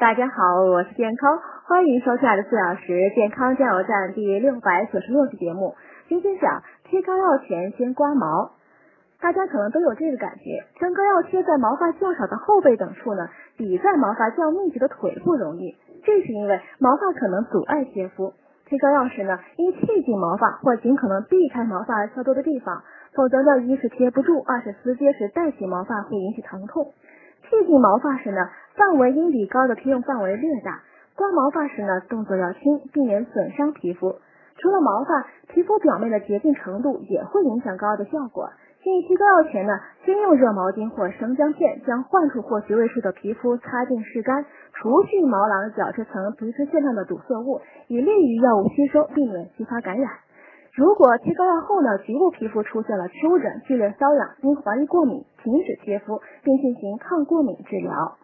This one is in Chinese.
大家好，我是健康，欢迎收看的四小时健康加油站第六百九十六期节目。今天讲贴膏药前先刮毛，大家可能都有这个感觉，将膏药贴在毛发较少的后背等处呢，比在毛发较密集的腿部容易。这是因为毛发可能阻碍贴敷。贴膏药时呢，应贴紧毛发或尽可能避开毛发较多的地方，否则呢，一是贴不住，二是撕接时带起毛发会引起疼痛。贴紧毛发时呢，范围应比膏的贴用范围略大。刮毛发时呢，动作要轻，避免损伤皮肤。除了毛发，皮肤表面的洁净程度也会影响膏药的效果。建议贴膏药前呢，先用热毛巾或生姜片将患处或穴位处的皮肤擦净拭干，除去毛囊角质层皮脂腺上的堵塞物，以利于药物吸收，避免继发感染。如果贴膏药后呢，局部皮肤出现了丘疹、剧烈瘙痒，应怀疑过敏，停止贴敷，并进行抗过敏治疗。